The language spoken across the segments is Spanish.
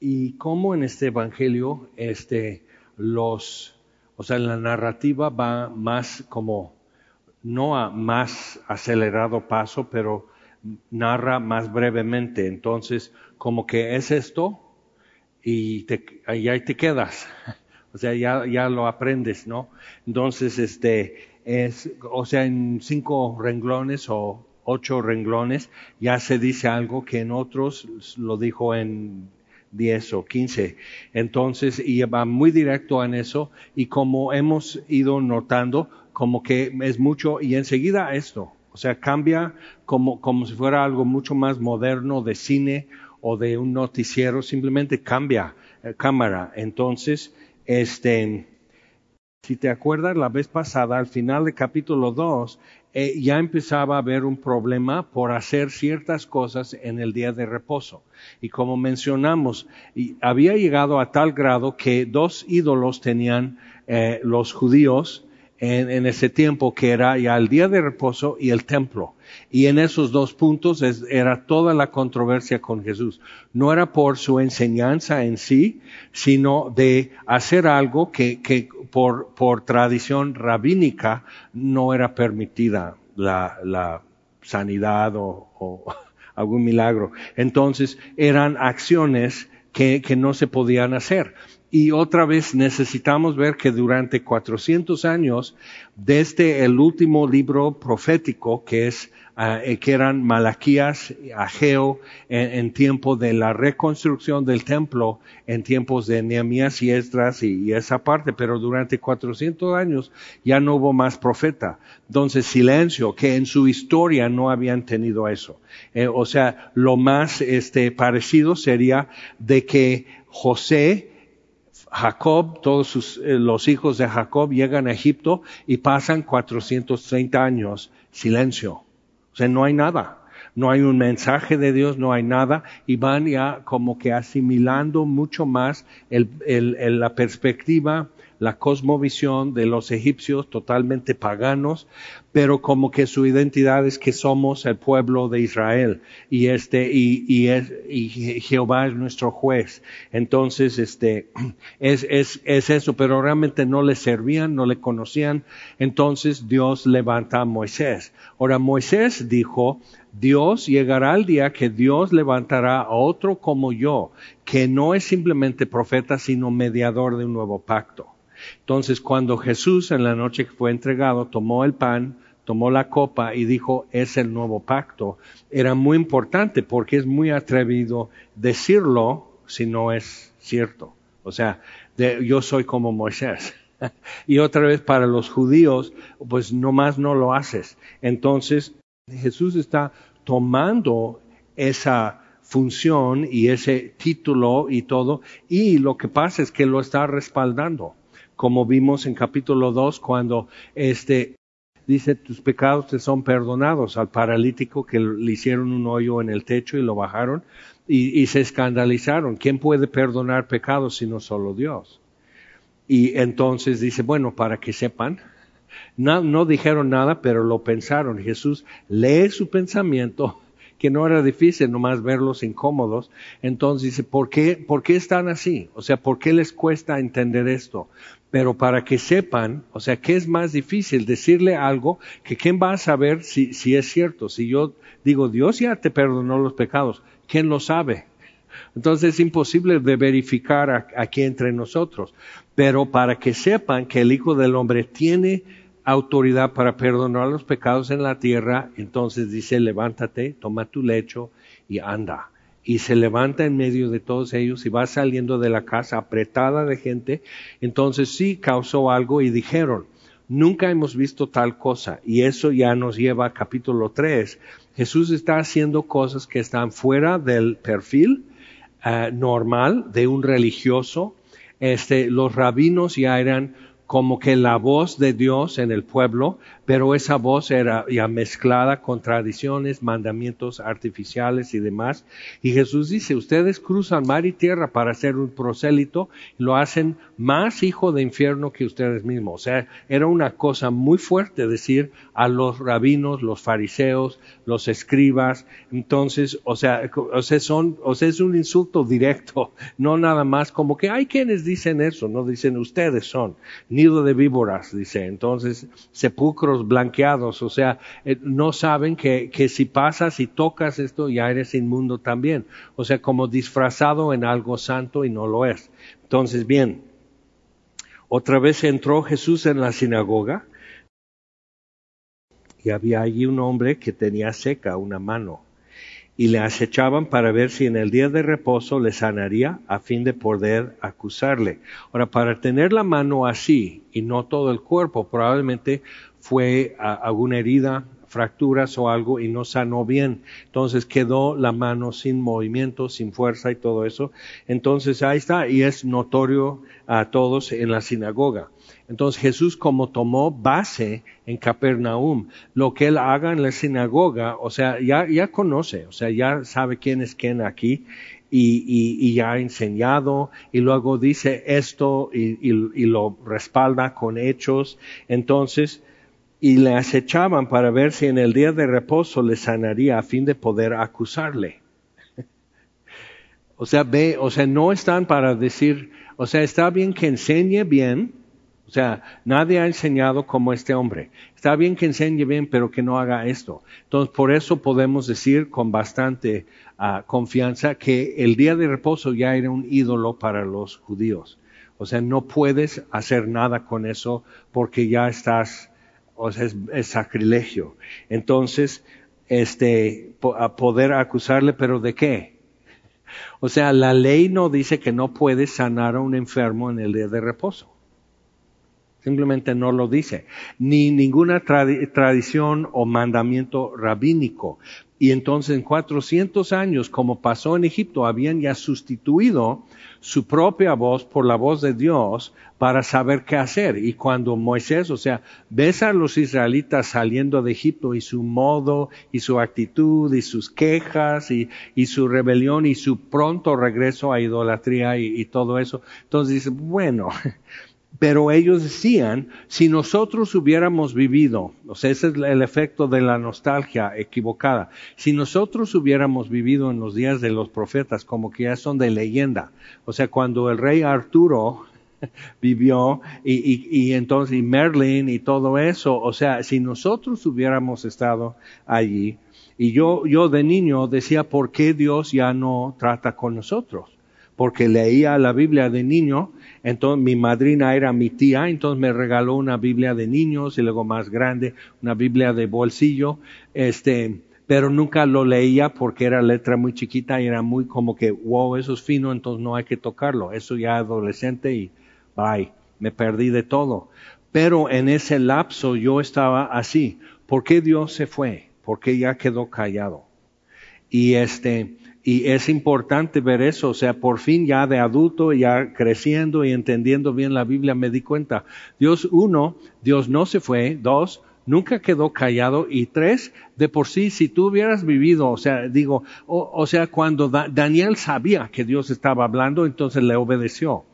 y cómo en este evangelio, este, los, o sea, la narrativa va más como, no a más acelerado paso, pero narra más brevemente. Entonces, como que es esto y, te, ahí te quedas. O sea, ya, ya lo aprendes, ¿no? Entonces, este, es, o sea, en cinco renglones o ocho renglones ya se dice algo que en otros lo dijo en 10 o 15. Entonces, y va muy directo en eso, y como hemos ido notando, como que es mucho, y enseguida esto, o sea, cambia como, como si fuera algo mucho más moderno de cine o de un noticiero, simplemente cambia eh, cámara. Entonces, este, si te acuerdas, la vez pasada, al final del capítulo 2, eh, ya empezaba a haber un problema por hacer ciertas cosas en el día de reposo. Y como mencionamos, había llegado a tal grado que dos ídolos tenían eh, los judíos en, ese tiempo, que era ya el día de reposo y el templo. Y en esos dos puntos era toda la controversia con Jesús. No era por su enseñanza en sí, sino de hacer algo que, que por, por, tradición rabínica no era permitida la, la sanidad o, o, algún milagro. Entonces eran acciones que, que no se podían hacer. Y otra vez necesitamos ver que durante 400 años, desde el último libro profético, que es eh, que eran Malaquías, Ageo, en, en, tiempo de la reconstrucción del templo, en tiempos de Nehemías y Esdras y, esa parte, pero durante 400 años ya no hubo más profeta. Entonces, silencio, que en su historia no habían tenido eso. Eh, o sea, lo más este, parecido sería de que José, Jacob, todos sus, eh, los hijos de Jacob llegan a Egipto y pasan 430 años, silencio sea, no hay nada. No hay un mensaje de Dios, no hay nada, y van ya como que asimilando mucho más el, el, la perspectiva la cosmovisión de los egipcios totalmente paganos, pero como que su identidad es que somos el pueblo de Israel y este y, y, es, y Jehová es nuestro juez. Entonces este es, es, es eso, pero realmente no le servían, no le conocían. Entonces Dios levanta a Moisés. Ahora Moisés dijo, Dios llegará al día que Dios levantará a otro como yo, que no es simplemente profeta, sino mediador de un nuevo pacto. Entonces, cuando Jesús en la noche que fue entregado tomó el pan, tomó la copa y dijo, es el nuevo pacto, era muy importante porque es muy atrevido decirlo si no es cierto. O sea, yo soy como Moisés. y otra vez para los judíos, pues nomás no lo haces. Entonces, Jesús está tomando esa función y ese título y todo, y lo que pasa es que lo está respaldando como vimos en capítulo 2 cuando este dice tus pecados te son perdonados al paralítico que le hicieron un hoyo en el techo y lo bajaron y, se escandalizaron. ¿Quién puede perdonar pecados sino solo Dios? Y entonces dice, bueno, para que sepan, no, no dijeron nada, pero lo pensaron. Jesús lee su pensamiento que no era difícil nomás verlos incómodos. Entonces dice, ¿por qué, ¿por qué están así? O sea, ¿por qué les cuesta entender esto? Pero para que sepan, o sea, ¿qué es más difícil? Decirle algo que quién va a saber si, si es cierto. Si yo digo, Dios ya te perdonó los pecados, ¿quién lo sabe? Entonces es imposible de verificar aquí entre nosotros. Pero para que sepan que el Hijo del Hombre tiene autoridad para perdonar los pecados en la tierra, entonces dice, levántate, toma tu lecho y anda. Y se levanta en medio de todos ellos y va saliendo de la casa apretada de gente. Entonces sí causó algo y dijeron, nunca hemos visto tal cosa. Y eso ya nos lleva a capítulo 3. Jesús está haciendo cosas que están fuera del perfil uh, normal de un religioso. Este, los rabinos ya eran como que la voz de Dios en el pueblo, pero esa voz era ya mezclada con tradiciones, mandamientos artificiales y demás. Y Jesús dice, ustedes cruzan mar y tierra para ser un prosélito lo hacen más hijo de infierno que ustedes mismos. O sea, era una cosa muy fuerte decir a los rabinos, los fariseos, los escribas. Entonces, o sea, o sea, son, o sea, es un insulto directo, no nada más como que hay quienes dicen eso, no dicen ustedes son nido de víboras, dice. Entonces, sepulcros blanqueados, o sea, eh, no saben que, que si pasas y tocas esto ya eres inmundo también. O sea, como disfrazado en algo santo y no lo es. Entonces, bien, otra vez entró Jesús en la sinagoga y había allí un hombre que tenía seca una mano y le acechaban para ver si en el día de reposo le sanaría a fin de poder acusarle. Ahora, para tener la mano así y no todo el cuerpo, probablemente fue alguna herida, fracturas o algo y no sanó bien. Entonces quedó la mano sin movimiento, sin fuerza y todo eso. Entonces ahí está y es notorio a todos en la sinagoga. Entonces Jesús como tomó base en Capernaum, lo que él haga en la sinagoga, o sea, ya, ya conoce, o sea, ya sabe quién es quién aquí y, y, ya ha enseñado y luego dice esto y, y, lo respalda con hechos. Entonces, y le acechaban para ver si en el día de reposo le sanaría a fin de poder acusarle. o sea, ve, o sea, no están para decir, o sea, está bien que enseñe bien, o sea, nadie ha enseñado como este hombre. Está bien que enseñe bien, pero que no haga esto. Entonces, por eso podemos decir con bastante ah, confianza que el día de reposo ya era un ídolo para los judíos. O sea, no puedes hacer nada con eso porque ya estás, o sea, es, sacrilegio. Entonces, este, a poder acusarle, pero ¿de qué? O sea, la ley no dice que no puedes sanar a un enfermo en el día de reposo. Simplemente no lo dice. Ni ninguna tradición o mandamiento rabínico. Y entonces en 400 años, como pasó en Egipto, habían ya sustituido su propia voz por la voz de Dios para saber qué hacer. Y cuando Moisés, o sea, ves a los israelitas saliendo de Egipto y su modo y su actitud y sus quejas y, su rebelión y su pronto regreso a idolatría y, y todo eso, entonces dice, bueno, Pero ellos decían, si nosotros hubiéramos vivido, o sea, ese es el efecto de la nostalgia equivocada, si nosotros hubiéramos vivido en los días de los profetas, como que ya son de leyenda, o sea, cuando el rey Arturo vivió y, y, y entonces y Merlin y todo eso, o sea, si nosotros hubiéramos estado allí, y yo, yo de niño decía, ¿por qué Dios ya no trata con nosotros? Porque leía la Biblia de niño entonces mi madrina era mi tía, entonces me regaló una Biblia de niños y luego más grande, una Biblia de bolsillo, este, pero nunca lo leía porque era letra muy chiquita y era muy como que, wow, eso es fino, entonces no hay que tocarlo. Eso ya adolescente y bye, me perdí de todo. Pero en ese lapso yo estaba así. ¿Por qué Dios se fue? ¿Por qué ya quedó callado? Y este, y es importante ver eso, o sea, por fin ya de adulto, ya creciendo y entendiendo bien la Biblia, me di cuenta. Dios, uno, Dios no se fue. Dos, nunca quedó callado. Y tres, de por sí, si tú hubieras vivido, o sea, digo, o, sea, cuando Daniel sabía que Dios estaba hablando, entonces le obedeció.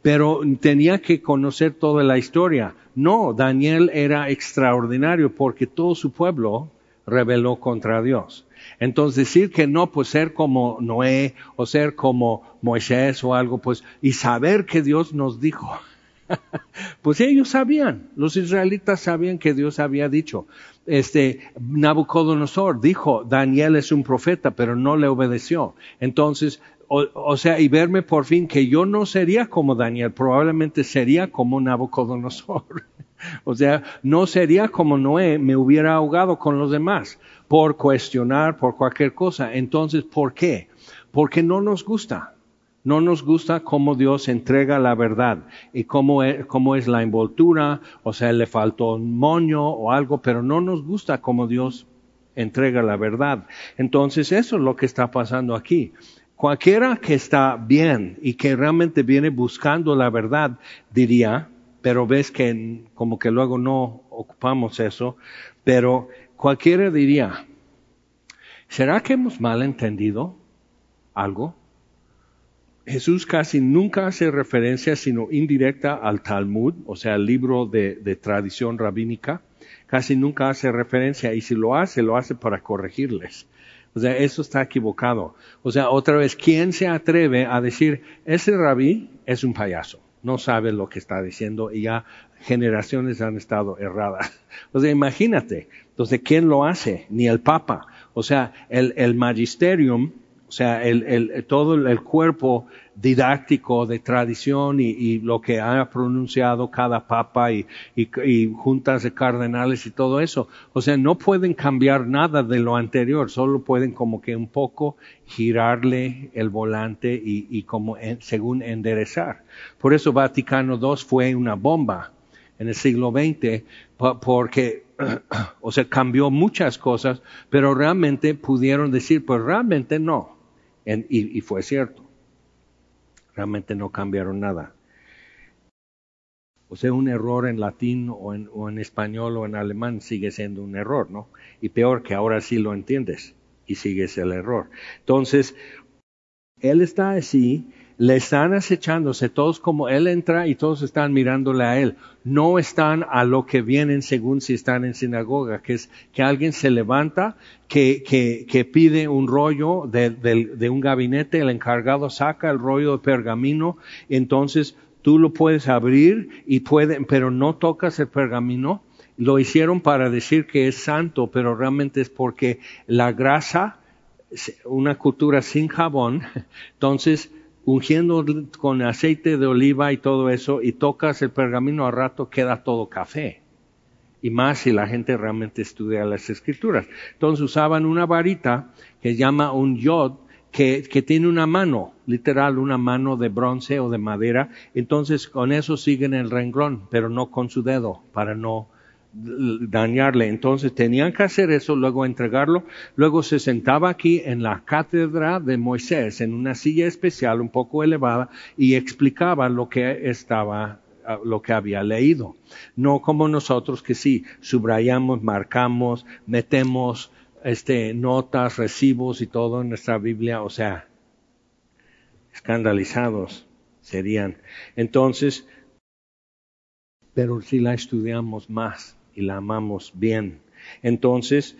Pero tenía que conocer toda la historia. No, Daniel era extraordinario porque todo su pueblo rebeló contra Dios. Entonces decir que no, pues ser como Noé o ser como Moisés o algo, pues, y saber que Dios nos dijo. pues ellos sabían, los israelitas sabían que Dios había dicho. Este, Nabucodonosor dijo, Daniel es un profeta, pero no le obedeció. Entonces, o, sea, y verme por fin que yo no sería como Daniel, probablemente sería como Nabucodonosor. o sea, no sería como Noé, me hubiera ahogado con los demás por cuestionar, por cualquier cosa. Entonces, ¿por qué? Porque no nos gusta. No nos gusta cómo Dios entrega la verdad y cómo es, cómo es la envoltura, o sea, le faltó un moño o algo, pero no nos gusta cómo Dios entrega la verdad. Entonces, eso es lo que está pasando aquí. Cualquiera que está bien y que realmente viene buscando la verdad, diría, pero ves que como que luego no ocupamos eso, pero cualquiera diría, ¿será que hemos malentendido algo? Jesús casi nunca hace referencia, sino indirecta, al Talmud, o sea, el libro de, de, tradición rabínica. Casi nunca hace referencia y si lo hace, lo hace para corregirles. O sea, eso está equivocado. O sea, otra vez, ¿quién se atreve a decir, ese rabí es un payaso? No sabe lo que está diciendo y ya generaciones han estado erradas. O sea, imagínate. Entonces, ¿quién lo hace? Ni el Papa. O sea, el, el magisterium sea, el, el, todo el cuerpo didáctico de tradición y, lo que ha pronunciado cada papa y, y, juntas de cardenales y todo eso. O sea, no pueden cambiar nada de lo anterior, solo pueden como que un poco girarle el volante y, como según enderezar. Por eso Vaticano II fue una bomba en el siglo XX, porque o sea, cambió muchas cosas, pero realmente pudieron decir, pues realmente no y, fue cierto. Realmente no cambiaron nada. O sea, un error en latín o en, o en español o en alemán sigue siendo un error, ¿no? Y peor que ahora sí lo entiendes y sigues el error. Entonces, él está así le están acechándose, todos como él entra y todos están mirándole a él. No están a lo que vienen según si están en sinagoga, que es que alguien se levanta, que, que, que pide un rollo de, de, un gabinete, el encargado saca el rollo de pergamino, entonces tú lo puedes abrir y pueden, pero no tocas el pergamino. Lo hicieron para decir que es santo, pero realmente es porque la grasa, una cultura sin jabón, entonces ungiendo con aceite de oliva y todo eso, y tocas el pergamino a rato, queda todo café. Y más si la gente realmente estudia las escrituras. Entonces usaban una varita que llama un yod, que, que, tiene una mano, literal, una mano de bronce o de madera. Entonces con eso siguen el renglón, pero no con su dedo, para no dañarle. Entonces tenían que hacer eso, luego entregarlo. Luego se sentaba aquí en la cátedra de Moisés, en una silla especial un poco elevada, y explicaba lo que estaba ah, lo que había leído. No como nosotros que sí, subrayamos, marcamos, metemos este, notas, recibos y todo en nuestra Biblia, o sea, escandalizados serían. Entonces, pero si la estudiamos más, y la amamos bien. Entonces,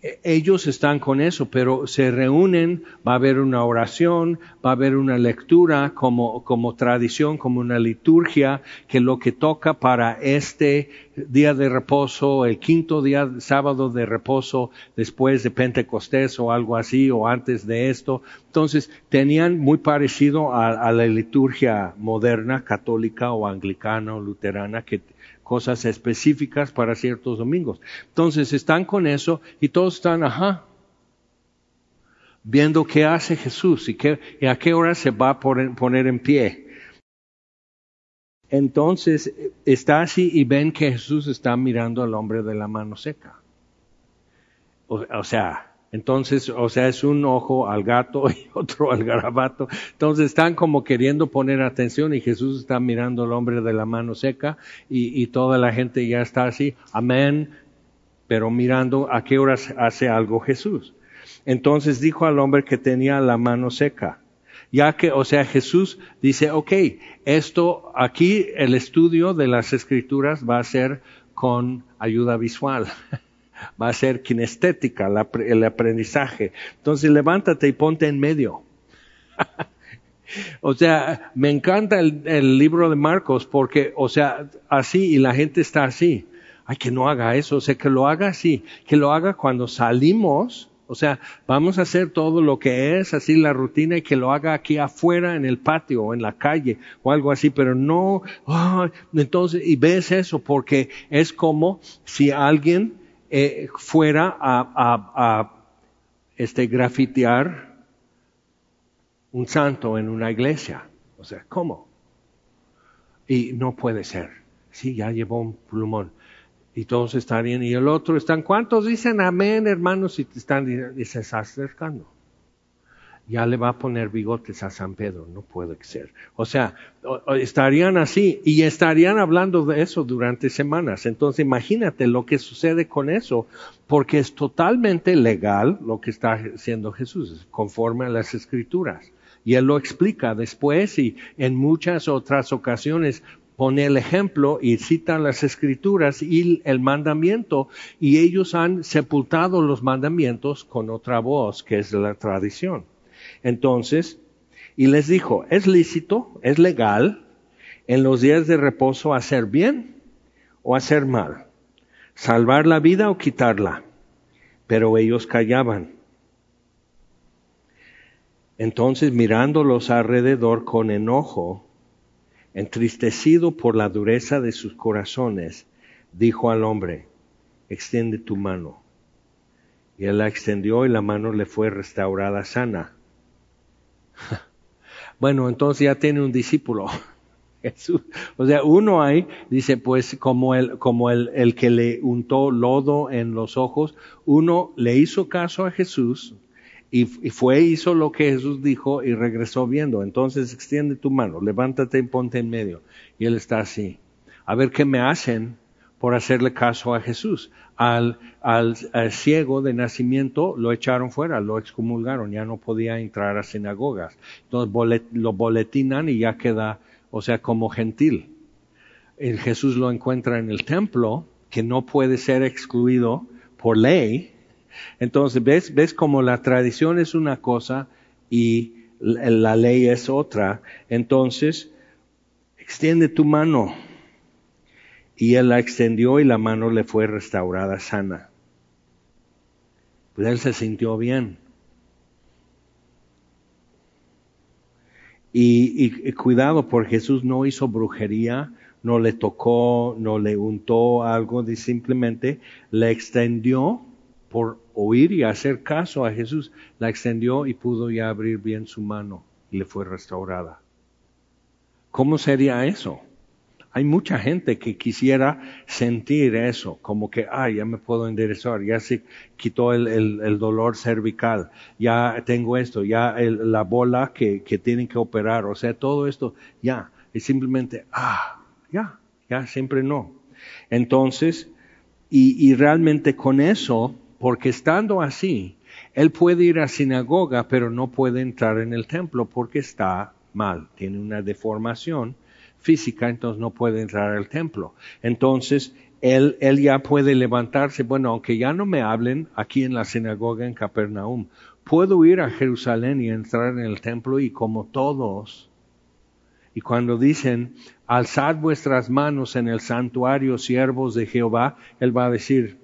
e, ellos están con eso, pero se reúnen, va a haber una oración, va a haber una lectura como, como tradición, como una liturgia, que lo que toca para este día de reposo, el quinto día, sábado de reposo, después de Pentecostés o algo así, o antes de esto. Entonces, tenían muy parecido a, a la liturgia moderna, católica o anglicana o luterana, que cosas específicas para ciertos domingos. Entonces están con eso y todos están, ajá, viendo qué hace Jesús y, qué, y a qué hora se va a poner en pie. Entonces está así y ven que Jesús está mirando al hombre de la mano seca. O, o sea, entonces, o sea, es un ojo al gato y otro al garabato. Entonces están como queriendo poner atención y Jesús está mirando al hombre de la mano seca y, y toda la gente ya está así, amén, pero mirando a qué horas hace algo Jesús. Entonces dijo al hombre que tenía la mano seca, ya que, o sea, Jesús dice, ok, esto aquí, el estudio de las escrituras va a ser con ayuda visual. va a ser kinestética el aprendizaje. Entonces levántate y ponte en medio. o sea, me encanta el, libro de Marcos porque, o sea, así y la gente está así. Ay, que no haga eso, o sea, que lo haga así, que lo haga cuando salimos, o sea, vamos a hacer todo lo que es así la rutina y que lo haga aquí afuera en el patio o en la calle o algo así, pero no, entonces, y ves eso porque es como si alguien eh, fuera a, a, a este, grafitear un santo en una iglesia. O sea, ¿cómo? Y no puede ser. Sí, ya llevó un plumón. Y todos estarían, y el otro están, ¿cuántos dicen amén, hermanos? Y te están, y se está acercando. Ya le va a poner bigotes a San Pedro, no puede ser. O sea, estarían así y estarían hablando de eso durante semanas. Entonces imagínate lo que sucede con eso, porque es totalmente legal lo que está haciendo Jesús, conforme a las escrituras. Y él lo explica después y en muchas otras ocasiones pone el ejemplo y cita las escrituras y el mandamiento y ellos han sepultado los mandamientos con otra voz que es la tradición. Entonces, y les dijo, es lícito, es legal en los días de reposo hacer bien o hacer mal, salvar la vida o quitarla. Pero ellos callaban. Entonces mirándolos alrededor con enojo, entristecido por la dureza de sus corazones, dijo al hombre, extiende tu mano. Y él la extendió y la mano le fue restaurada sana. Bueno, entonces ya tiene un discípulo. Jesús. O sea, uno ahí dice, pues como el, como el, el que le untó lodo en los ojos, uno le hizo caso a Jesús y, y, fue, hizo lo que Jesús dijo y regresó viendo. Entonces extiende tu mano, levántate y ponte en medio. Y él está así. A ver qué me hacen por hacerle caso a Jesús. Al, al, ciego de nacimiento lo echaron fuera, lo excomulgaron, ya no podía entrar a sinagogas. Entonces lo boletinan y ya queda, o sea, como gentil. El Jesús lo encuentra en el templo, que no puede ser excluido por ley. Entonces, ¿ves, ves como la tradición es una cosa y la ley es otra? Entonces, extiende tu mano y él la extendió y la mano le fue restaurada sana. Pues él se sintió bien. Y, cuidado, porque Jesús no hizo brujería, no le tocó, no le untó algo, simplemente le extendió por oír y hacer caso a Jesús, la extendió y pudo ya abrir bien su mano y le fue restaurada. ¿Cómo sería eso? Hay mucha gente que quisiera sentir eso, como que, ay, ya me puedo enderezar, ya se quitó el, dolor cervical, ya tengo esto, ya la bola que, que tienen que operar, o sea, todo esto, ya, y simplemente, ah, ya, ya, siempre no. Entonces, y, y realmente con eso, porque estando así, él puede ir a sinagoga, pero no puede entrar en el templo porque está mal, tiene una deformación física, entonces no puede entrar al templo. Entonces, él, él ya puede levantarse, bueno, aunque ya no me hablen aquí en la sinagoga en Capernaum, puedo ir a Jerusalén y entrar en el templo y como todos, y cuando dicen, alzad vuestras manos en el santuario, siervos de Jehová, él va a decir,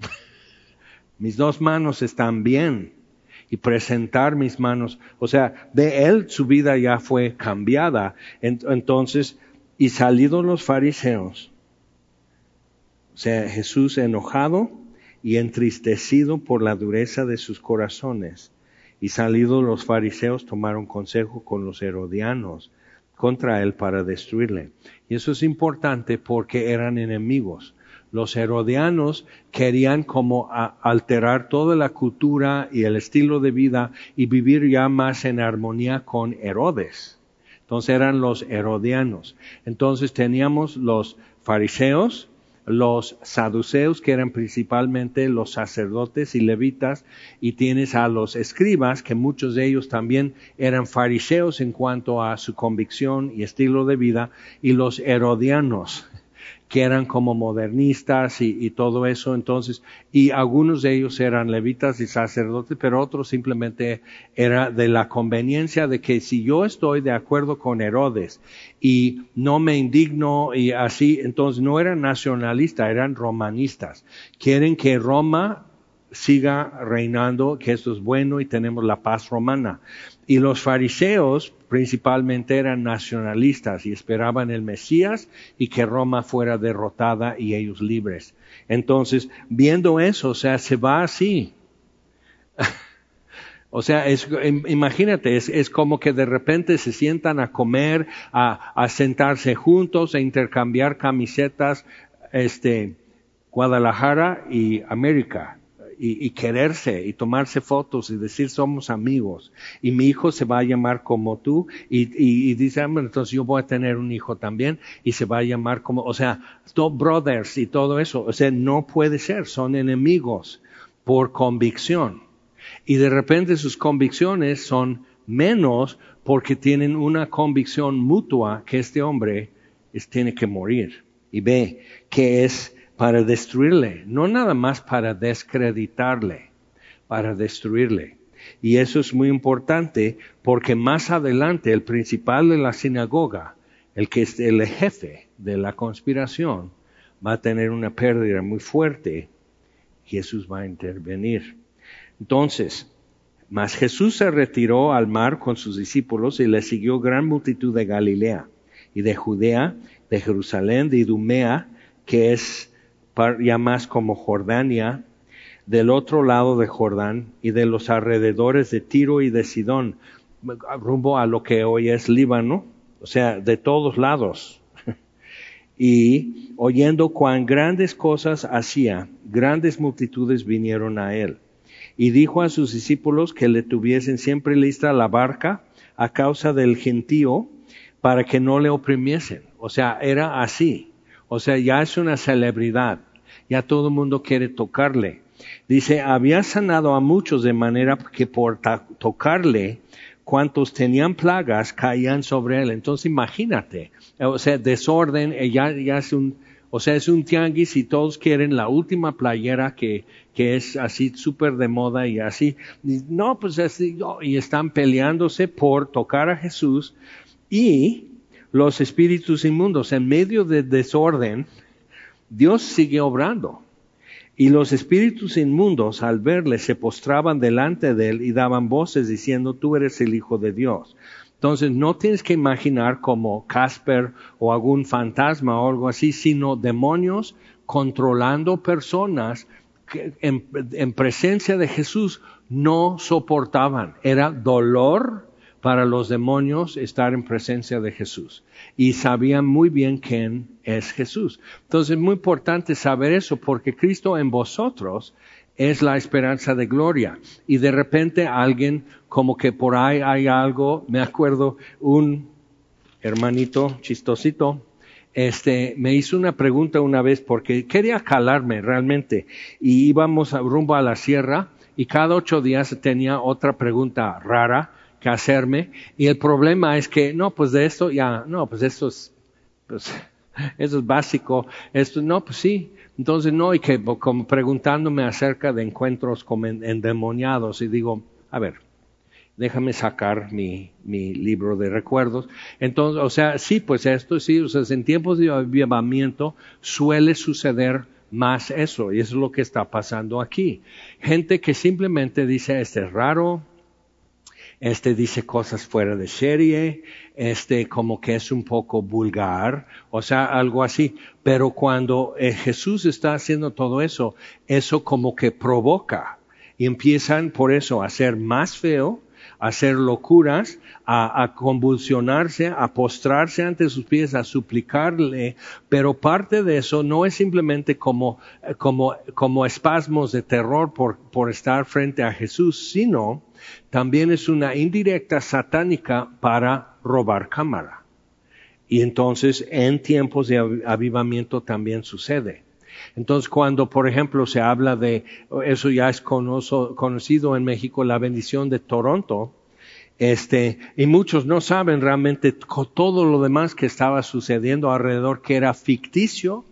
mis dos manos están bien y presentar mis manos. O sea, de él su vida ya fue cambiada. Entonces, y salidos los fariseos, o sea, Jesús enojado y entristecido por la dureza de sus corazones, y salidos los fariseos tomaron consejo con los herodianos contra él para destruirle. Y eso es importante porque eran enemigos los herodianos querían como alterar toda la cultura y el estilo de vida y vivir ya más en armonía con Herodes. Entonces eran los herodianos. Entonces teníamos los fariseos, los saduceos, que eran principalmente los sacerdotes y levitas, y tienes a los escribas, que muchos de ellos también eran fariseos en cuanto a su convicción y estilo de vida, y los herodianos, que eran como modernistas y, todo eso, entonces, y algunos de ellos eran levitas y sacerdotes, pero otros simplemente era de la conveniencia de que si yo estoy de acuerdo con Herodes y no me indigno y así, entonces no eran nacionalistas, eran romanistas. Quieren que Roma siga reinando, que esto es bueno y tenemos la paz romana. Y los fariseos principalmente eran nacionalistas y esperaban el Mesías y que Roma fuera derrotada y ellos libres. Entonces, viendo eso, o sea, se va así. O sea, imagínate, es, es, como que de repente se sientan a comer, a, a sentarse juntos, a intercambiar camisetas, este, Guadalajara y América y, quererse y tomarse fotos y decir somos amigos y mi hijo se va a llamar como tú y, y, dice, ah, entonces yo voy a tener un hijo también y se va a llamar como, o sea, brothers y todo eso, o sea, no puede ser, son enemigos por convicción. Y de repente sus convicciones son menos porque tienen una convicción mutua que este hombre tiene que morir. Y ve que es para destruirle, no nada más para descreditarle, para destruirle. Y eso es muy importante porque más adelante el principal de la sinagoga, el que es el jefe de la conspiración, va a tener una pérdida muy fuerte. Jesús va a intervenir. Entonces, mas Jesús se retiró al mar con sus discípulos y le siguió gran multitud de Galilea y de Judea, de Jerusalén, de Idumea, que es ya más como Jordania, del otro lado de Jordán y de los alrededores de Tiro y de Sidón, rumbo a lo que hoy es Líbano, o sea, de todos lados. y oyendo cuán grandes cosas hacía, grandes multitudes vinieron a él. Y dijo a sus discípulos que le tuviesen siempre lista la barca a causa del gentío para que no le oprimiesen. O sea, era así. O sea, ya es una celebridad. Ya todo el mundo quiere tocarle. Dice, había sanado a muchos de manera que por tocarle, cuantos tenían plagas caían sobre él. Entonces imagínate, o sea, desorden, eh, ya, es un, o sea, es un tianguis y todos quieren la última playera que, que es así súper de moda y así. no, pues así, y están peleándose por tocar a Jesús y los espíritus inmundos. En medio de desorden, Dios sigue obrando. Y los espíritus inmundos al verle se postraban delante de él y daban voces diciendo, tú eres el Hijo de Dios. Entonces no tienes que imaginar como Casper o algún fantasma o algo así, sino demonios controlando personas que en, en presencia de Jesús no soportaban. Era dolor para los demonios estar en presencia de Jesús. Y sabían muy bien quién es Jesús. Entonces es muy importante saber eso porque Cristo en vosotros es la esperanza de gloria. Y de repente alguien como que por ahí hay algo, me acuerdo un hermanito chistosito, este, me hizo una pregunta una vez porque quería calarme realmente y íbamos rumbo a la sierra y cada ocho días tenía otra pregunta rara que hacerme. Y el problema es que, no, pues de esto ya, no, pues esto es, pues, eso es básico. Esto, no, pues sí. Entonces, no, y que como preguntándome acerca de encuentros como endemoniados. Y digo, a ver, déjame sacar mi, mi libro de recuerdos. Entonces, o sea, sí, pues esto sí, o sea, en tiempos de avivamiento suele suceder más eso, y eso es lo que está pasando aquí. Gente que simplemente dice, este es raro, este dice cosas fuera de serie, este como que es un poco vulgar, o sea, algo así. Pero cuando eh, Jesús está haciendo todo eso, eso como que provoca y empiezan por eso a ser más feo, a hacer locuras, a, convulsionarse, a postrarse ante sus pies, a suplicarle, pero parte de eso no es simplemente como, como, como espasmos de terror por, por estar frente a Jesús, sino también es una indirecta satánica para robar cámara. Y entonces en tiempos de avivamiento también sucede. Entonces cuando, por ejemplo, se habla de, eso ya es conocido en México, la bendición de Toronto, este, y muchos no saben realmente todo lo demás que estaba sucediendo alrededor, que era ficticio,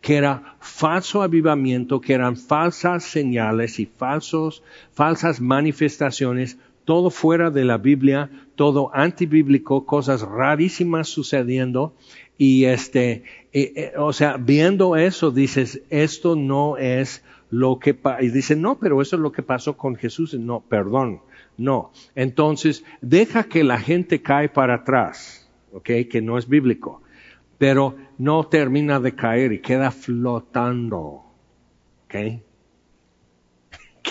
que era falso avivamiento, que eran falsas señales y falsos, falsas manifestaciones, todo fuera de la Biblia, todo antibíblico, cosas rarísimas sucediendo. Y este, eh, eh, o sea, viendo eso, dices, esto no es lo que, y dice, no, pero eso es lo que pasó con Jesús. No, perdón, no. Entonces, deja que la gente cae para atrás, ¿ok? Que no es bíblico pero no termina de caer y queda flotando. ¿Ok?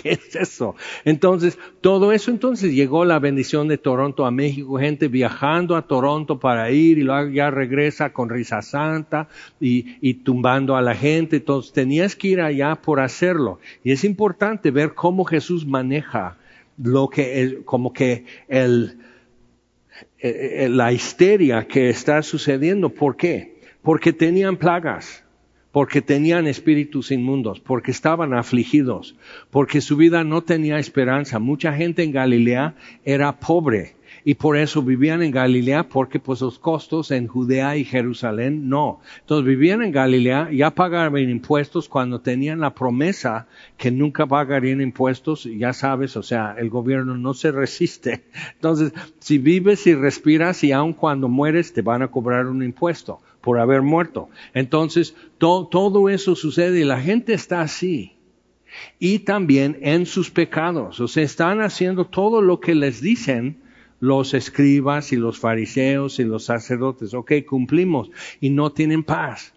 ¿Qué es eso? Entonces, todo eso, entonces llegó la bendición de Toronto a México, gente viajando a Toronto para ir y luego ya regresa con risa santa y, y tumbando a la gente. Entonces, tenías que ir allá por hacerlo. Y es importante ver cómo Jesús maneja lo que es, como que el, eh, eh, la histeria que está sucediendo. ¿Por qué? Porque tenían plagas porque tenían espíritus inmundos, porque estaban afligidos, porque su vida no tenía esperanza. Mucha gente en Galilea era pobre y por eso vivían en Galilea porque pues los costos en Judea y Jerusalén no. Entonces vivían en Galilea, ya pagaban impuestos cuando tenían la promesa que nunca pagarían impuestos, ya sabes, o sea, el gobierno no se resiste. Entonces, si vives y respiras y aun cuando mueres te van a cobrar un impuesto por haber muerto. Entonces, todo eso sucede y la gente está así. Y también en sus pecados. O sea, están haciendo todo lo que les dicen los escribas y los fariseos y los sacerdotes. Ok, cumplimos. Y no tienen paz.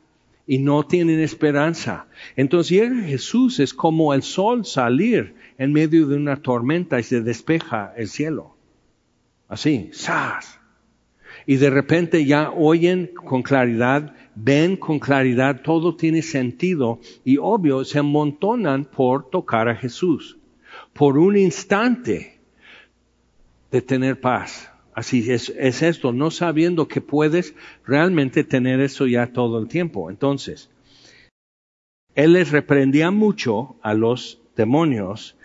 Y no tienen esperanza. Entonces, Jesús es como el sol salir en medio de una tormenta y se despeja el cielo. Así, ¡zas! Y de repente ya oyen con claridad, ven con claridad, todo tiene sentido y obvio se amontonan por tocar a Jesús, por un instante de tener paz. Así es, es esto, no sabiendo que puedes realmente tener eso ya todo el tiempo. Entonces, él les reprendía mucho a los demonios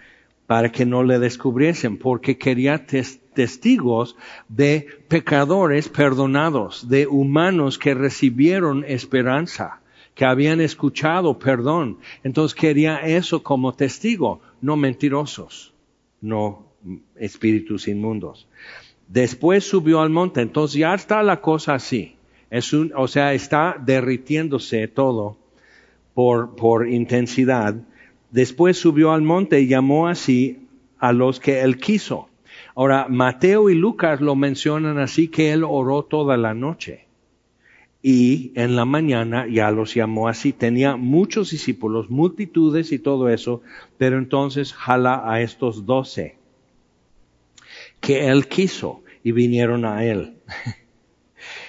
para que no le descubriesen, porque quería testigos de pecadores perdonados, de humanos que recibieron esperanza, que habían escuchado perdón. Entonces quería eso como testigo, no mentirosos, no espíritus inmundos. Después subió al monte, entonces ya está la cosa así. Es un, o sea, está derritiéndose todo por, por intensidad Después subió al monte y llamó así a los que él quiso. Ahora, Mateo y Lucas lo mencionan así que él oró toda la noche. Y en la mañana ya los llamó así. Tenía muchos discípulos, multitudes y todo eso, pero entonces jala a estos doce que él quiso y vinieron a él.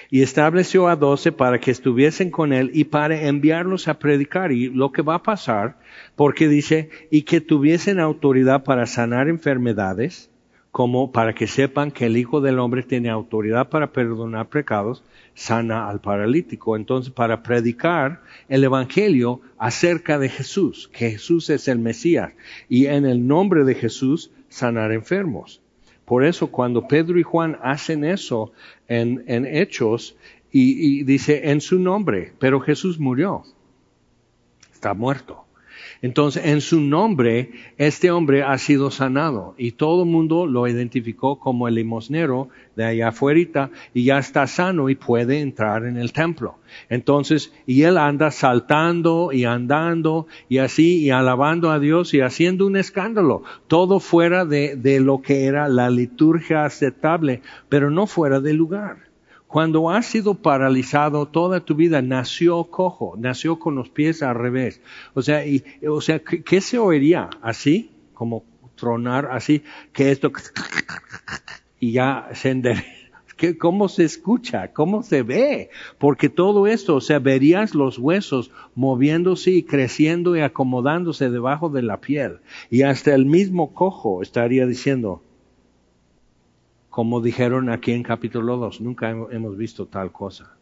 y estableció a doce para que estuviesen con él y para enviarlos a predicar. Y lo que va a pasar, porque dice, y que tuviesen autoridad para sanar enfermedades, como para que sepan que el Hijo del Hombre tiene autoridad para perdonar pecados, sana al paralítico. Entonces, para predicar el Evangelio acerca de Jesús, que Jesús es el Mesías, y en el nombre de Jesús sanar enfermos. Por eso cuando Pedro y Juan hacen eso en, Hechos y, y dice en su nombre, pero Jesús murió, está muerto. Entonces, en su nombre, este hombre ha sido sanado y todo el mundo lo identificó como el limosnero de allá afuera y ya está sano y puede entrar en el templo. Entonces, y él anda saltando y andando y así y alabando a Dios y haciendo un escándalo, todo fuera de, de lo que era la liturgia aceptable, pero no fuera de lugar. Cuando has sido paralizado toda tu vida, nació cojo, nació con los pies al revés. O sea, y, o sea, ¿qué, se oiría? Así, como tronar, así, que esto, y ya se endereza. ¿Cómo se escucha? ¿Cómo se ve? Porque todo esto, o sea, verías los huesos moviéndose y creciendo y acomodándose debajo de la piel. Y hasta el mismo cojo estaría diciendo, como dijeron aquí en capítulo 2, nunca hemos visto tal cosa.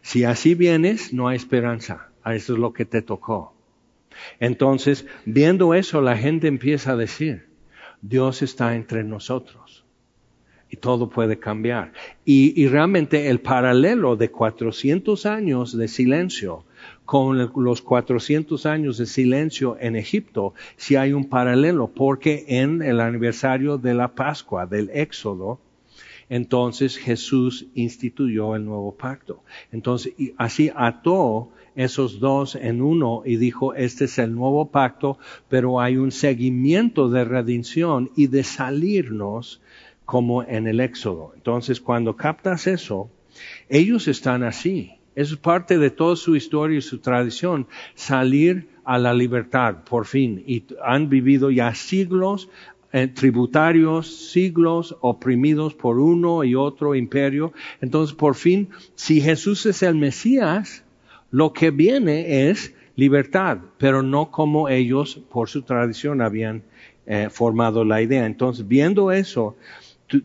Si así vienes, no hay esperanza. Eso es lo que te tocó. Entonces, viendo eso, la gente empieza a decir, Dios está entre nosotros y todo puede cambiar. Y, y, realmente el paralelo de 400 años de silencio con los 400 años de silencio en Egipto, si hay un paralelo, porque en el aniversario de la Pascua, del Éxodo, entonces Jesús instituyó el nuevo pacto. Entonces, así ató esos dos en uno y dijo, este es el nuevo pacto, pero hay un seguimiento de redención y de salirnos como en el Éxodo. Entonces, cuando captas eso, ellos están así. Es parte de toda su historia y su tradición, salir a la libertad, por fin, y han vivido ya siglos eh, tributarios, siglos oprimidos por uno y otro imperio. Entonces, por fin, si Jesús es el Mesías, lo que viene es libertad, pero no como ellos por su tradición habían eh, formado la idea. Entonces, viendo eso,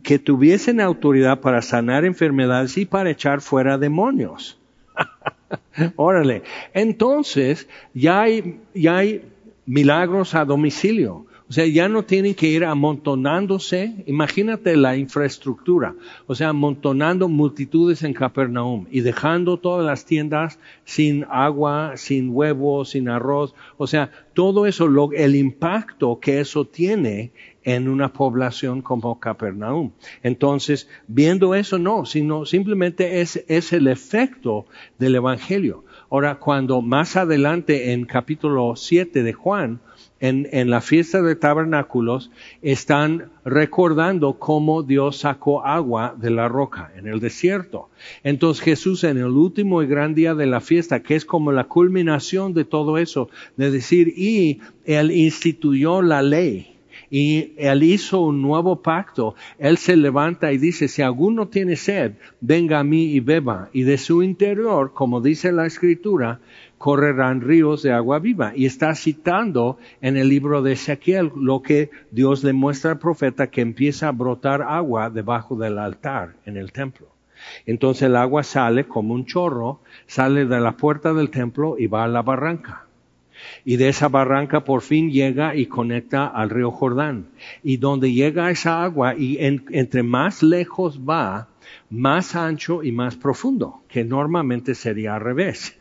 que tuviesen autoridad para sanar enfermedades y para echar fuera demonios. Órale. Entonces, ya hay, ya hay milagros a domicilio. O sea, ya no tienen que ir amontonándose. Imagínate la infraestructura. O sea, amontonando multitudes en Capernaum y dejando todas las tiendas sin agua, sin huevos, sin arroz. O sea, todo eso, lo, el impacto que eso tiene en una población como Capernaum. Entonces, viendo eso, no, sino simplemente es, es el efecto del Evangelio. Ahora, cuando más adelante en capítulo 7 de Juan, en, la fiesta de tabernáculos están recordando cómo Dios sacó agua de la roca en el desierto. Entonces Jesús en el último y gran día de la fiesta, que es como la culminación de todo eso, de decir, y Él instituyó la ley y él hizo un nuevo pacto. Él se levanta y dice, si alguno tiene sed, venga a mí y beba. Y de su interior, como dice la escritura, correrán ríos de agua viva. Y está citando en el libro de Ezequiel lo que Dios le muestra al profeta que empieza a brotar agua debajo del altar en el templo. Entonces el agua sale como un chorro, sale de la puerta del templo y va a la barranca y de esa barranca por fin llega y conecta al río Jordán. Y donde llega esa agua y entre más lejos va, más ancho y más profundo, que normalmente sería al revés.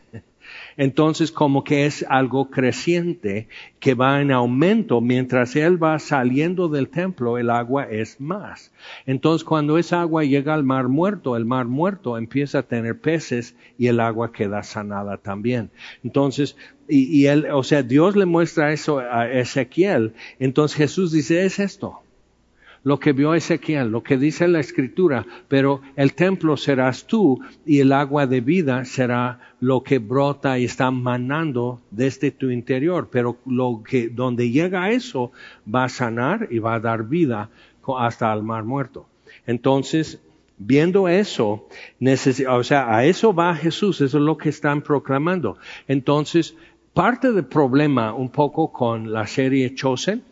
Entonces, como que es algo creciente que va en aumento. Mientras él va saliendo del templo, el agua es más. Entonces, cuando esa agua llega al mar muerto, el mar muerto empieza a tener peces y el agua queda sanada también. Entonces, y, él, o sea, Dios le muestra eso a Ezequiel. Entonces Jesús dice, es esto lo que vio Ezequiel, lo que dice la escritura, pero el templo serás tú y el agua de vida será lo que brota y está manando desde tu interior, pero lo que donde llega eso va a sanar y va a dar vida hasta el mar muerto. Entonces, viendo eso, o sea, a eso va Jesús, eso es lo que están proclamando. Entonces, parte del problema un poco con la serie Chosen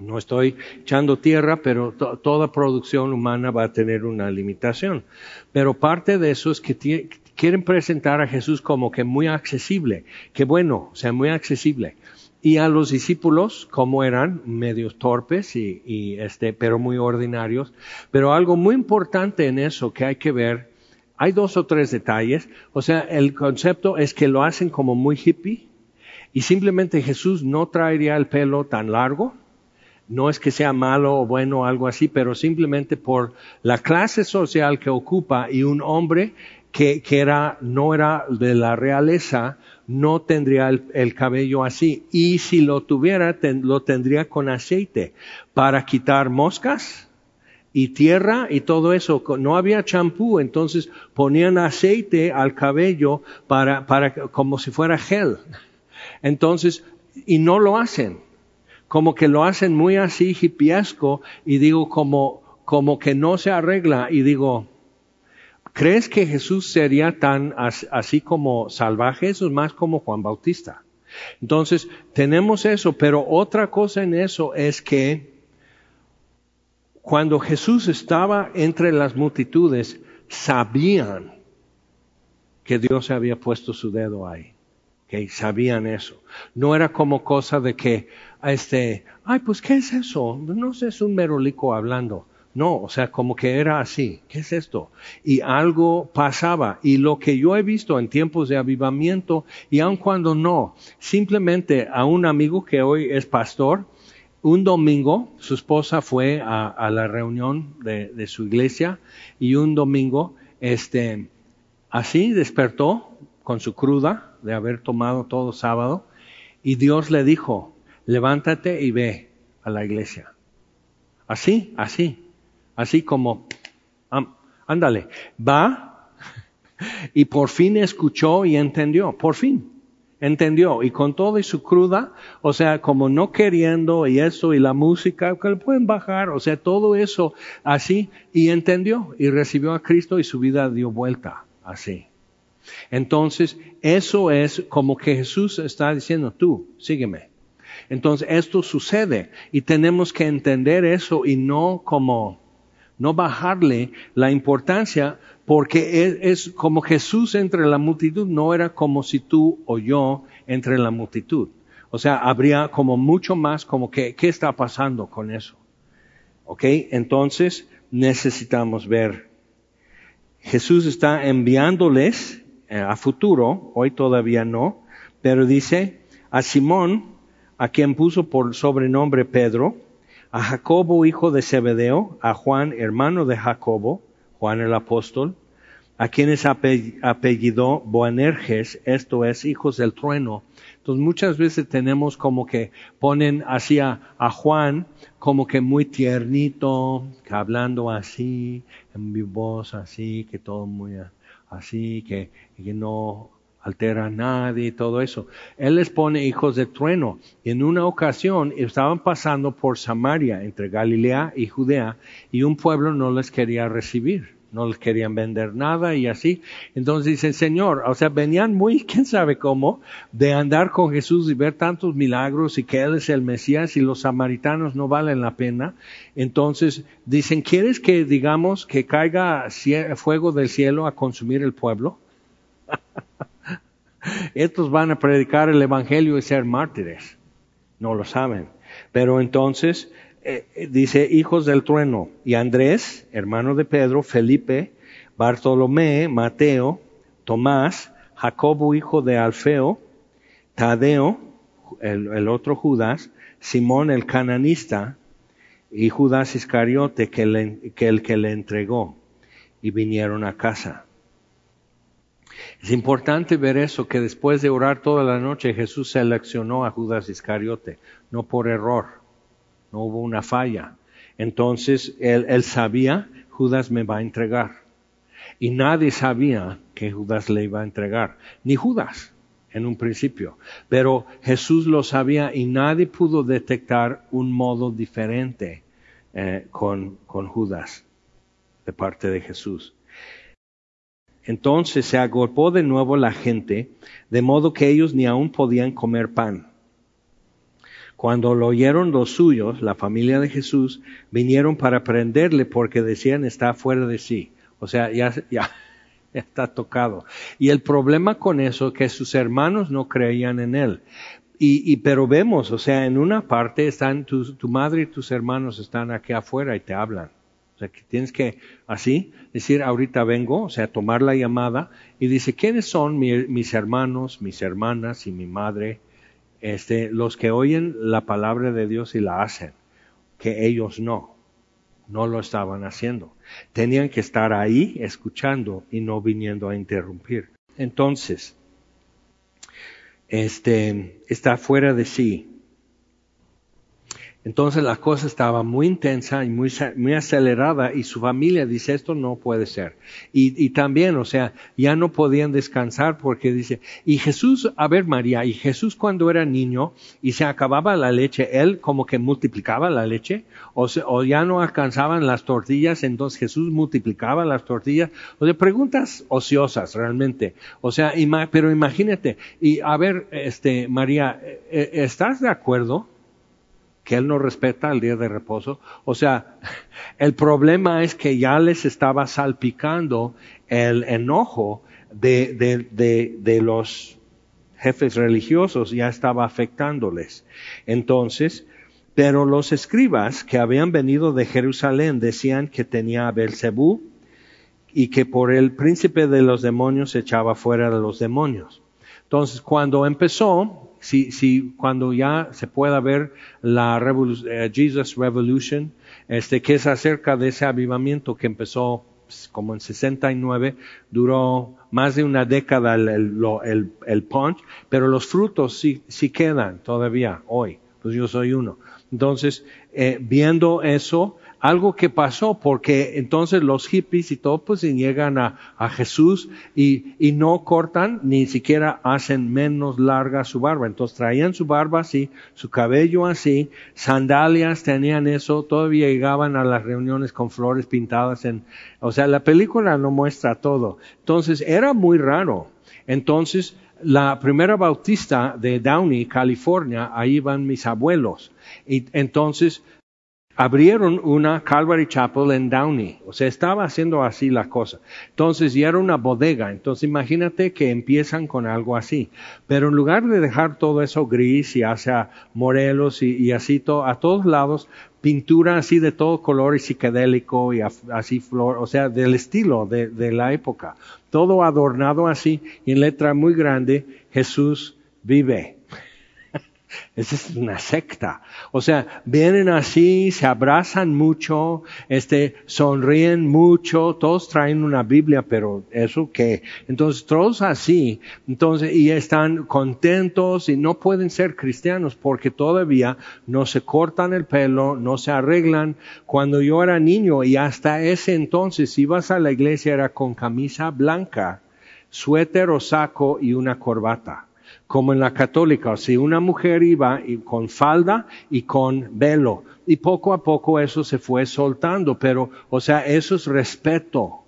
no estoy echando tierra, pero toda producción humana va a tener una limitación. Pero parte de eso es que quieren presentar a Jesús como que muy accesible, que bueno, o sea, muy accesible. Y a los discípulos, como eran, medios torpes y, y este, pero muy ordinarios. Pero algo muy importante en eso que hay que ver, hay dos o tres detalles. O sea, el concepto es que lo hacen como muy hippie y simplemente Jesús no traería el pelo tan largo no es que sea malo o bueno o algo así, pero simplemente por la clase social que ocupa y un hombre que, que era, no era de la realeza, no tendría el, cabello así. Y si lo tuviera, lo tendría con aceite para quitar moscas y tierra y todo eso. No había champú, entonces ponían aceite al cabello para, para, como si fuera gel. Entonces, y no lo hacen como que lo hacen muy así hipiesco y digo como, como que no se arregla y digo, ¿crees que Jesús sería tan así como salvaje? Eso es más como Juan Bautista. Entonces, tenemos eso, pero otra cosa en eso es que cuando Jesús estaba entre las multitudes, sabían que Dios había puesto su dedo ahí. que Sabían eso. No era como cosa de que, este, ay, pues, ¿qué es eso? No sé, es un merolico hablando. No, o sea, como que era así. ¿Qué es esto? Y algo pasaba. Y lo que yo he visto en tiempos de avivamiento, y aun cuando no, simplemente a un amigo que hoy es pastor, un domingo su esposa fue a, la reunión de, de, su iglesia y un domingo, este, así despertó con su cruda de haber tomado todo sábado y Dios le dijo, levántate y ve a la iglesia. Así, así, así como, ándale, va y por fin escuchó y entendió, por fin. entendió. Y con todo y su cruda, o sea, como no queriendo y eso y la música, que le pueden bajar, o sea, todo eso así, y entendió y recibió a Cristo y su vida dio vuelta así. Entonces, eso es como que Jesús está diciendo, tú, sígueme. Entonces, esto sucede y tenemos que entender eso y no como, no bajarle la importancia porque es, como Jesús entre la multitud no era como si tú o yo entre la multitud. O sea, habría como mucho más como que, ¿qué está pasando con eso? ¿Ok? Entonces necesitamos ver. Jesús está enviándoles eh, a futuro, hoy todavía no, pero dice a Simón, a quien puso por sobrenombre Pedro, a Jacobo, hijo de Zebedeo, a Juan, hermano de Jacobo, Juan el apóstol, a quienes apellidó Boanerges, esto es, hijos del trueno. Entonces muchas veces tenemos como que ponen así a, Juan como que muy tiernito, que hablando así, en mi voz así, que todo muy así, que, que no altera nadie y todo eso. Él les pone hijos de trueno. En una ocasión estaban pasando por Samaria, entre Galilea y Judea, y un pueblo no les quería recibir no les querían vender nada y así. Entonces dicen, Señor, o sea, venían muy, quién sabe cómo, de andar con Jesús y ver tantos milagros y que Él es el Mesías y los samaritanos no valen la pena. Entonces dicen, ¿quieres que digamos que caiga fuego del cielo a consumir el pueblo? Estos van a predicar el Evangelio y ser mártires. No lo saben. Pero entonces eh, eh, dice hijos del trueno, y Andrés, hermano de Pedro, Felipe, Bartolomé, Mateo, Tomás, Jacobo, hijo de Alfeo, Tadeo, el, otro Judas, Simón el cananista, y Judas Iscariote, que, que el que le entregó, y vinieron a casa. Es importante ver eso, que después de orar toda la noche Jesús seleccionó a Judas Iscariote, no por error no hubo una falla. Entonces él, sabía, Judas me va a entregar. Y nadie sabía que Judas le iba a entregar, ni Judas en un principio. Pero Jesús lo sabía y nadie pudo detectar un modo diferente eh, con, con Judas de parte de Jesús. Entonces se agolpó de nuevo la gente, de modo que ellos ni aún podían comer pan. Cuando lo oyeron los suyos, la familia de Jesús, vinieron para prenderle porque decían está fuera de sí. O sea, ya, ya, está tocado. Y el problema con eso es que sus hermanos no creían en él. Y, y, pero vemos, o sea, en una parte están tu, tu madre y tus hermanos están aquí afuera y te hablan. O sea, que tienes que así decir, ahorita vengo, o sea, tomar la llamada y dice, ¿quiénes son mis hermanos, mis hermanas y mi madre? este, los que oyen la palabra de Dios y la hacen, que ellos no, no lo estaban haciendo. Tenían que estar ahí escuchando y no viniendo a interrumpir. Entonces, este, está fuera de sí. Entonces la cosa estaba muy intensa y muy, muy acelerada y su familia dice esto no puede ser. Y, y, también, o sea, ya no podían descansar porque dice, y Jesús, a ver María, y Jesús cuando era niño y se acababa la leche, él como que multiplicaba la leche o, o ya no alcanzaban las tortillas, entonces Jesús multiplicaba las tortillas. O sea, preguntas ociosas realmente. O sea, pero imagínate, y a ver, este, María, eh, eh, ¿estás de acuerdo? Que Él no respeta el día de reposo. O sea, el problema es que ya les estaba salpicando el enojo de, de, de, los jefes religiosos, ya estaba afectándoles. Entonces, pero los escribas que habían venido de Jerusalén decían que tenía a Belcebú y que por el príncipe de los demonios echaba fuera de los demonios. Entonces, cuando empezó, si, si cuando ya se pueda ver la eh, Jesus Revolution, este, que es acerca de ese avivamiento que empezó pues, como en 69, duró más de una década el, el, el, punch, pero los frutos sí, sí quedan todavía hoy, pues yo soy uno. Entonces, eh, viendo eso, algo que pasó, porque entonces los hippies y todo, pues llegan a, Jesús y, y, no cortan, ni siquiera hacen menos larga su barba. Entonces traían su barba así, su cabello así, sandalias tenían eso, todavía llegaban a las reuniones con flores pintadas en, o sea, la película no muestra todo. Entonces era muy raro. Entonces, la primera bautista de Downey, California, ahí van mis abuelos. Y entonces abrieron una Calvary Chapel en Downey. O sea, estaba haciendo así la cosa. Entonces, ya era una bodega. Entonces, imagínate que empiezan con algo así. Pero en lugar de dejar todo eso gris y hacia Morelos y, así todo, a todos lados, pintura así de todo color y psicodélico y así flor, o sea, del estilo de, de la época. Todo adornado así y en letra muy grande, Jesús vive. Esa es una secta. O sea, vienen así, se abrazan mucho, este, sonríen mucho, todos traen una Biblia, pero eso qué. Entonces, todos así, entonces, y están contentos y no pueden ser cristianos porque todavía no se cortan el pelo, no se arreglan. Cuando yo era niño y hasta ese entonces ibas a la iglesia era con camisa blanca, suéter o saco y una corbata como en la católica, si una mujer iba con falda y con velo, y poco a poco eso se fue soltando, pero, o sea, eso es respeto.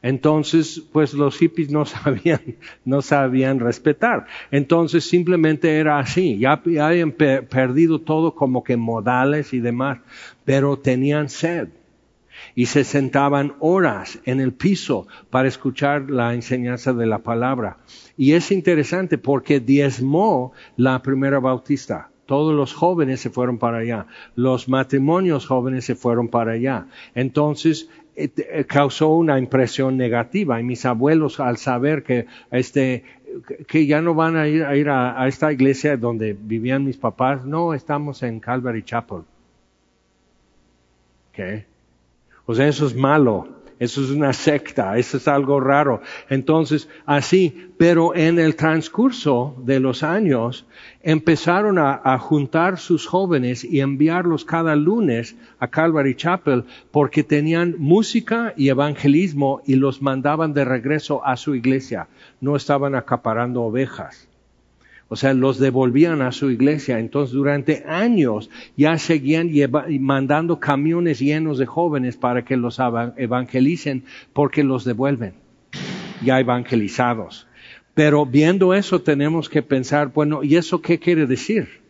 Entonces, pues los hippies no sabían, no sabían respetar. Entonces simplemente era así. Ya, habían perdido todo como que modales y demás, pero tenían sed y se sentaban horas en el piso para escuchar la enseñanza de la palabra. Y es interesante porque diezmó la primera bautista. Todos los jóvenes se fueron para allá. Los matrimonios jóvenes se fueron para allá. Entonces, eh, eh, causó una impresión negativa y mis abuelos al saber que este que ya no van a ir a, ir a, esta iglesia donde vivían mis papás, no, estamos en Calvary Chapel. ¿Qué? O sea, eso es malo, eso es una secta, eso es algo raro. Entonces, así, pero en el transcurso de los años empezaron a, juntar sus jóvenes y enviarlos cada lunes a Calvary Chapel porque tenían música y evangelismo y los mandaban de regreso a su iglesia. No estaban acaparando ovejas. O sea, los devolvían a su iglesia. Entonces, durante años ya seguían mandando camiones llenos de jóvenes para que los evangelicen porque los devuelven ya evangelizados. Pero viendo eso tenemos que pensar, bueno, ¿y eso qué quiere decir?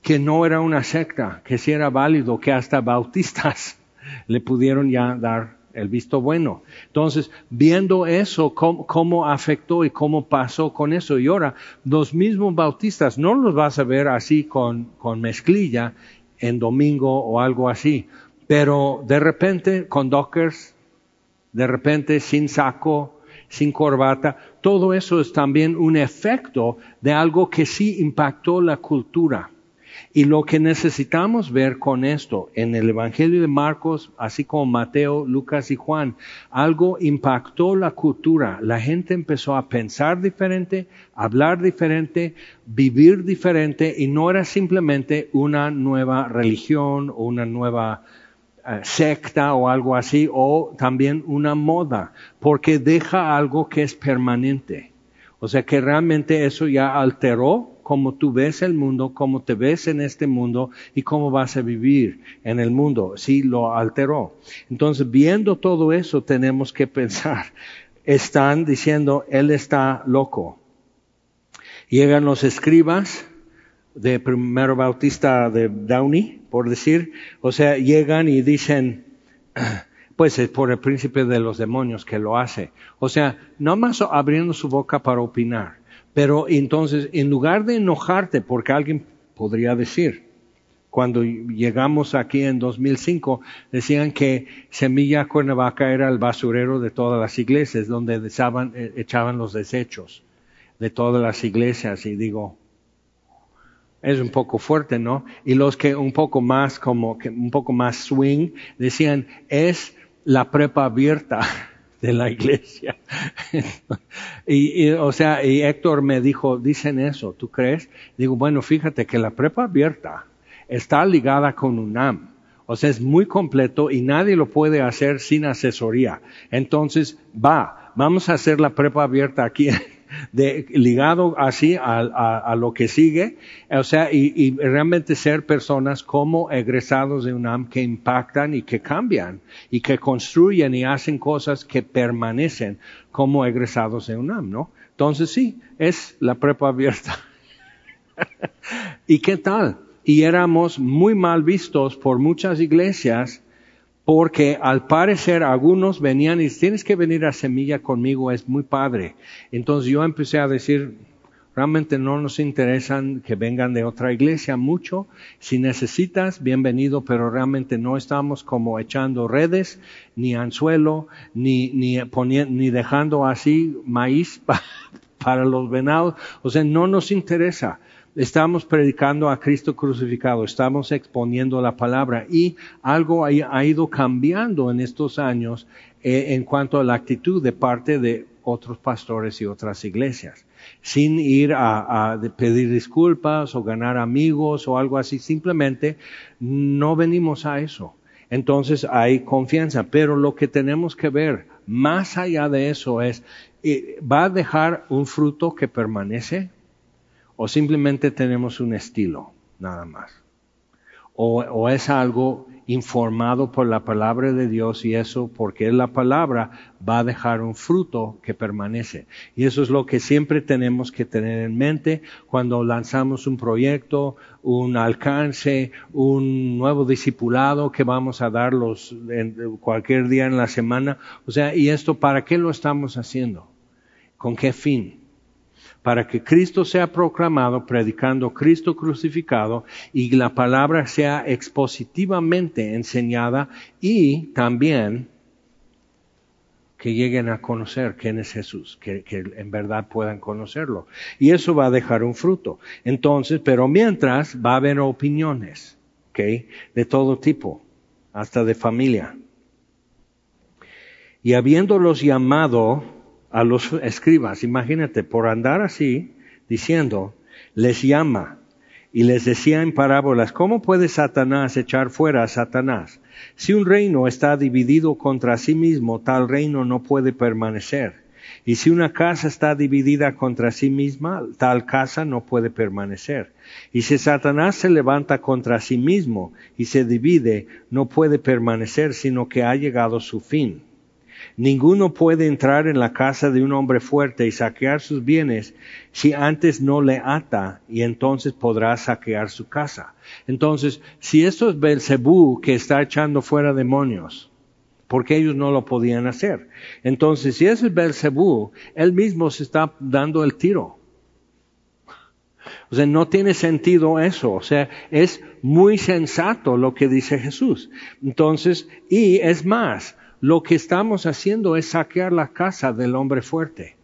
Que no era una secta, que si era válido, que hasta bautistas le pudieron ya dar el visto bueno. Entonces, viendo eso, cómo, afectó y cómo pasó con eso. Y ahora, los mismos bautistas, no los vas a ver así con, con mezclilla en domingo o algo así, pero de repente con dockers, de repente sin saco, sin corbata, todo eso es también un efecto de algo que sí impactó la cultura. Y lo que necesitamos ver con esto en el Evangelio de Marcos, así como Mateo, Lucas y Juan, algo impactó la cultura. La gente empezó a pensar diferente, hablar diferente, vivir diferente y no era simplemente una nueva religión o una nueva eh, secta o algo así, o también una moda, porque deja algo que es permanente. O sea que realmente eso ya alteró cómo tú ves el mundo, cómo te ves en este mundo y cómo vas a vivir en el mundo. Sí, lo alteró. Entonces, viendo todo eso, tenemos que pensar, están diciendo, él está loco. Llegan los escribas de primero bautista de Downey, por decir, o sea, llegan y dicen, pues es por el príncipe de los demonios que lo hace. O sea, no más abriendo su boca para opinar. Pero entonces, en lugar de enojarte, porque alguien podría decir, cuando llegamos aquí en 2005, decían que Semilla Cuernavaca era el basurero de todas las iglesias, donde eh, echaban los desechos de todas las iglesias. Y digo, es un poco fuerte, ¿no? Y los que un poco más, como un poco más swing, decían, es la prepa abierta de la iglesia. y, o sea, y Héctor me dijo, dicen eso, ¿tú crees? Digo, bueno, fíjate que la prepa abierta está ligada con UNAM. O sea, es muy completo y nadie lo puede hacer sin asesoría. Entonces, va, vamos a hacer la prepa abierta aquí de, ligado así a, lo que sigue, o sea, y, y, realmente ser personas como egresados de UNAM que impactan y que cambian y que construyen y hacen cosas que permanecen como egresados de UNAM, ¿no? Entonces sí, es la prepa abierta. ¿Y qué tal? Y éramos muy mal vistos por muchas iglesias porque al parecer algunos venían y tienes que venir a Semilla conmigo, es muy padre. Entonces yo empecé a decir, realmente no nos interesan que vengan de otra iglesia mucho. Si necesitas, bienvenido, pero realmente no estamos como echando redes, ni anzuelo, ni, ni, poniendo, ni dejando así maíz para los venados. O sea, no nos interesa estamos predicando a Cristo crucificado, estamos exponiendo la palabra y algo ha, ido cambiando en estos años eh, en cuanto a la actitud de parte de otros pastores y otras iglesias, sin ir a, pedir disculpas o ganar amigos o algo así, simplemente no venimos a eso. Entonces hay confianza, pero lo que tenemos que ver más allá de eso es, eh, ¿va a dejar un fruto que permanece? O simplemente tenemos un estilo, nada más. O, es algo informado por la palabra de Dios y eso porque la palabra va a dejar un fruto que permanece. Y eso es lo que siempre tenemos que tener en mente cuando lanzamos un proyecto, un alcance, un nuevo discipulado que vamos a dar en cualquier día en la semana. O sea, ¿y esto para qué lo estamos haciendo? ¿Con qué fin? Para que Cristo sea proclamado, predicando Cristo crucificado y la palabra sea expositivamente enseñada y también que lleguen a conocer quién es Jesús, que, en verdad puedan conocerlo. Y eso va a dejar un fruto. Entonces, pero mientras va a haber opiniones, ¿ok? De todo tipo, hasta de familia. Y habiéndolos llamado, a los escribas, imagínate, por andar así, diciendo, les llama y les decía en parábolas, ¿cómo puede Satanás echar fuera a Satanás? Si un reino está dividido contra sí mismo, tal reino no puede permanecer. Y si una casa está dividida contra sí misma, tal casa no puede permanecer. Y si Satanás se levanta contra sí mismo y se divide, no puede permanecer, sino que ha llegado su fin. Ninguno puede entrar en la casa de un hombre fuerte y saquear sus bienes si antes no le ata y entonces podrá saquear su casa. Entonces, si esto es Belcebú que está echando fuera demonios, porque ellos no lo podían hacer. Entonces, si es Belcebú, él mismo se está dando el tiro. O sea, no tiene sentido eso. O sea, es muy sensato lo que dice Jesús. Entonces, y es más, lo que estamos haciendo es saquear la casa del hombre fuerte.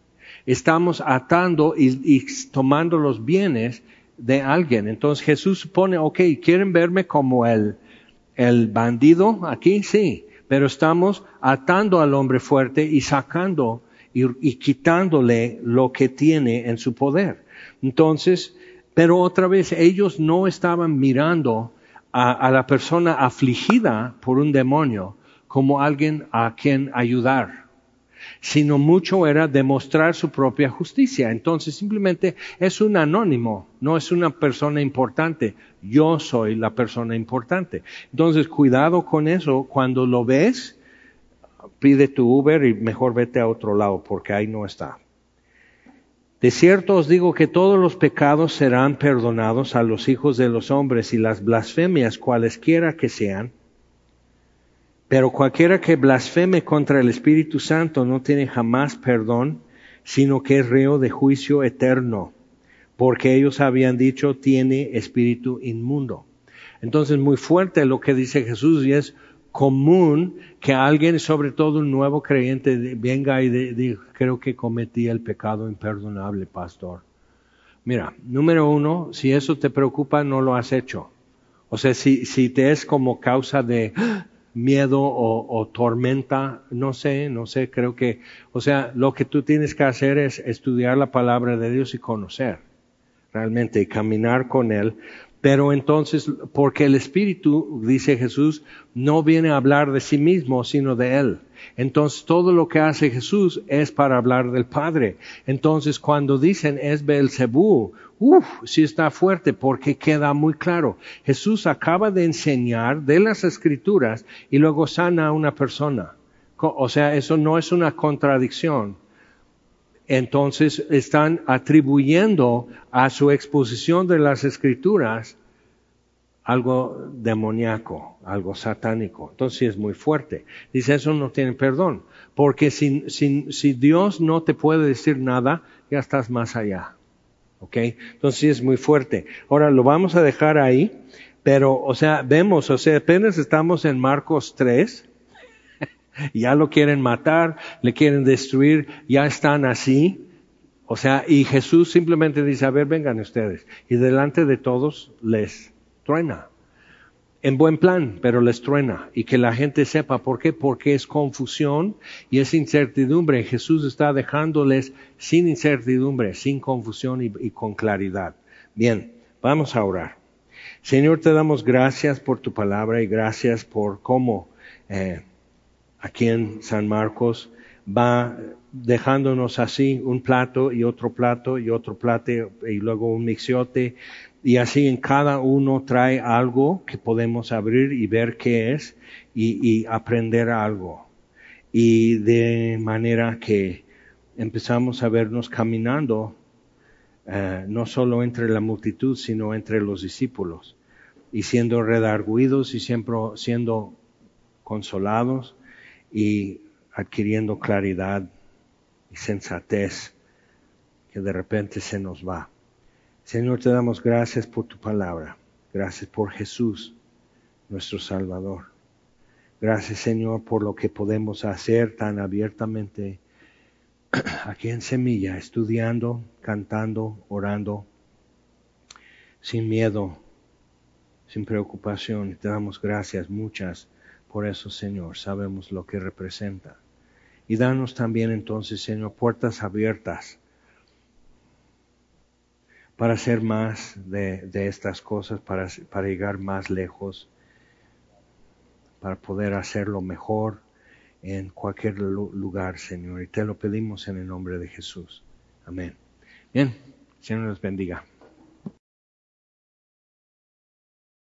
Estamos atando y, tomando los bienes de alguien. Entonces Jesús pone, ok, ¿quieren verme como el, el bandido aquí? Sí, pero estamos atando al hombre fuerte y sacando y, quitándole lo que tiene en su poder. Entonces, pero otra vez ellos no estaban mirando a la persona afligida por un demonio, como alguien a quien ayudar, sino mucho era demostrar su propia justicia. Entonces simplemente es un anónimo, no es una persona importante. Yo soy la persona importante. Entonces cuidado con eso. Cuando lo ves, pide tu Uber y mejor vete a otro lado porque ahí no está. De cierto os digo que todos los pecados serán perdonados a los hijos de los hombres y las blasfemias cualesquiera que sean, pero cualquiera que blasfeme contra el Espíritu Santo no tiene jamás perdón, sino que es reo de juicio eterno, porque ellos habían dicho tiene espíritu inmundo. Entonces, muy fuerte lo que dice Jesús y es común que alguien, sobre todo un nuevo creyente, venga y diga, creo que cometí el pecado imperdonable, pastor. Mira, número uno, si eso te preocupa, no lo has hecho. O sea, si, si te es como causa de, miedo o, tormenta, no sé, no sé, creo que, o sea, lo que tú tienes que hacer es estudiar la palabra de Dios y conocer realmente y caminar con Él. Pero entonces, porque el Espíritu, dice Jesús, no viene a hablar de sí mismo, sino de Él. Entonces, todo lo que hace Jesús es para hablar del Padre. Entonces, cuando dicen es Belcebú, uff, sí está fuerte porque queda muy claro. Jesús acaba de enseñar de las Escrituras y luego sana a una persona. O sea, eso no es una contradicción entonces están atribuyendo a su exposición de las escrituras algo demoníaco, algo satánico. Entonces es muy fuerte. Dice, eso no tiene perdón, porque si, si, Dios no te puede decir nada, ya estás más allá. ¿Ok? Entonces es muy fuerte. Ahora lo vamos a dejar ahí, pero, o sea, vemos, o sea, apenas estamos en Marcos 3, ya lo quieren matar, le quieren destruir, ya están así. O sea, y Jesús simplemente dice, a ver, vengan ustedes. Y delante de todos les truena. En buen plan, pero les truena. Y que la gente sepa por qué. Porque es confusión y es incertidumbre. Jesús está dejándoles sin incertidumbre, sin confusión y, con claridad. Bien, vamos a orar. Señor, te damos gracias por tu palabra y gracias por cómo eh, aquí en San Marcos va dejándonos así un plato y otro plato y otro plato y luego un mixiote y así en cada uno trae algo que podemos abrir y ver qué es y, aprender algo. Y de manera que empezamos a vernos caminando eh, no solo entre la multitud, sino entre los discípulos y siendo redarguidos y siempre siendo consolados y adquiriendo claridad y sensatez que de repente se nos va. Señor, te damos gracias por tu palabra. Gracias por Jesús, nuestro Salvador. Gracias, Señor, por lo que podemos hacer tan abiertamente aquí en Semilla, estudiando, cantando, orando, sin miedo, sin preocupación. Te damos gracias, muchas por eso, Señor, sabemos lo que representa. Y danos también entonces, Señor, puertas abiertas para hacer más de, estas cosas, para, para llegar más lejos, para poder hacerlo mejor en cualquier lugar, Señor. Y te lo pedimos en el nombre de Jesús. Amén. Bien, Señor nos bendiga.